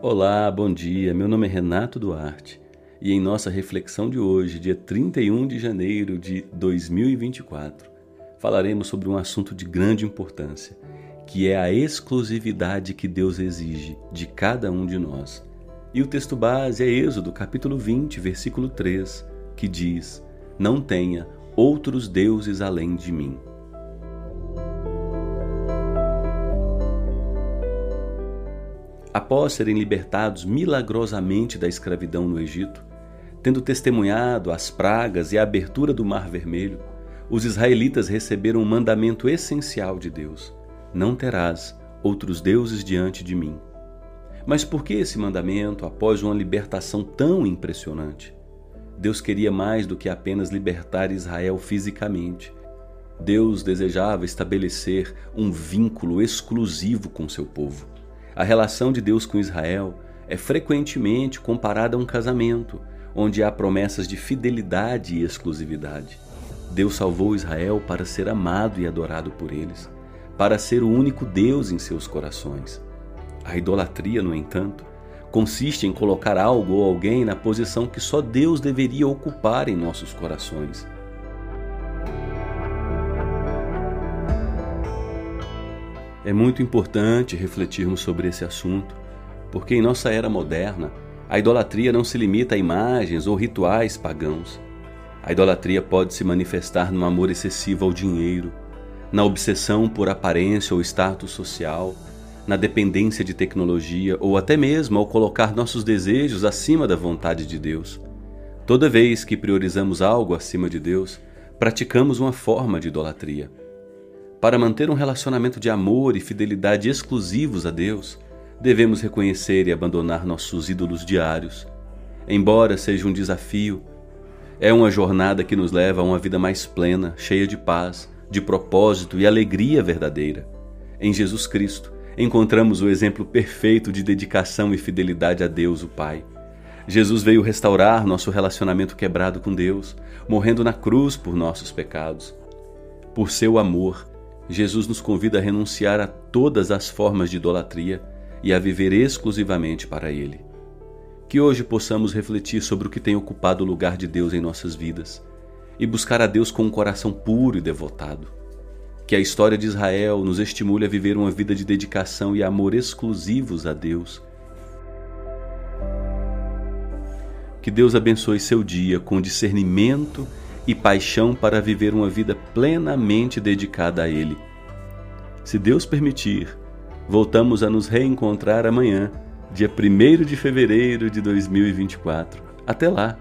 Olá, bom dia. Meu nome é Renato Duarte e em nossa reflexão de hoje, dia 31 de janeiro de 2024, falaremos sobre um assunto de grande importância, que é a exclusividade que Deus exige de cada um de nós. E o texto base é Êxodo, capítulo 20, versículo 3, que diz: Não tenha outros deuses além de mim. Após serem libertados milagrosamente da escravidão no Egito, tendo testemunhado as pragas e a abertura do Mar Vermelho, os israelitas receberam um mandamento essencial de Deus: Não terás outros deuses diante de mim. Mas por que esse mandamento após uma libertação tão impressionante? Deus queria mais do que apenas libertar Israel fisicamente. Deus desejava estabelecer um vínculo exclusivo com seu povo. A relação de Deus com Israel é frequentemente comparada a um casamento, onde há promessas de fidelidade e exclusividade. Deus salvou Israel para ser amado e adorado por eles, para ser o único Deus em seus corações. A idolatria, no entanto, consiste em colocar algo ou alguém na posição que só Deus deveria ocupar em nossos corações. É muito importante refletirmos sobre esse assunto, porque em nossa era moderna, a idolatria não se limita a imagens ou rituais pagãos. A idolatria pode se manifestar no amor excessivo ao dinheiro, na obsessão por aparência ou status social, na dependência de tecnologia ou até mesmo ao colocar nossos desejos acima da vontade de Deus. Toda vez que priorizamos algo acima de Deus, praticamos uma forma de idolatria. Para manter um relacionamento de amor e fidelidade exclusivos a Deus, devemos reconhecer e abandonar nossos ídolos diários. Embora seja um desafio, é uma jornada que nos leva a uma vida mais plena, cheia de paz, de propósito e alegria verdadeira. Em Jesus Cristo, encontramos o exemplo perfeito de dedicação e fidelidade a Deus, o Pai. Jesus veio restaurar nosso relacionamento quebrado com Deus, morrendo na cruz por nossos pecados. Por seu amor, Jesus nos convida a renunciar a todas as formas de idolatria e a viver exclusivamente para Ele. Que hoje possamos refletir sobre o que tem ocupado o lugar de Deus em nossas vidas e buscar a Deus com um coração puro e devotado. Que a história de Israel nos estimule a viver uma vida de dedicação e amor exclusivos a Deus. Que Deus abençoe seu dia com discernimento e paixão para viver uma vida plenamente dedicada a Ele. Se Deus permitir, voltamos a nos reencontrar amanhã, dia 1 de fevereiro de 2024. Até lá!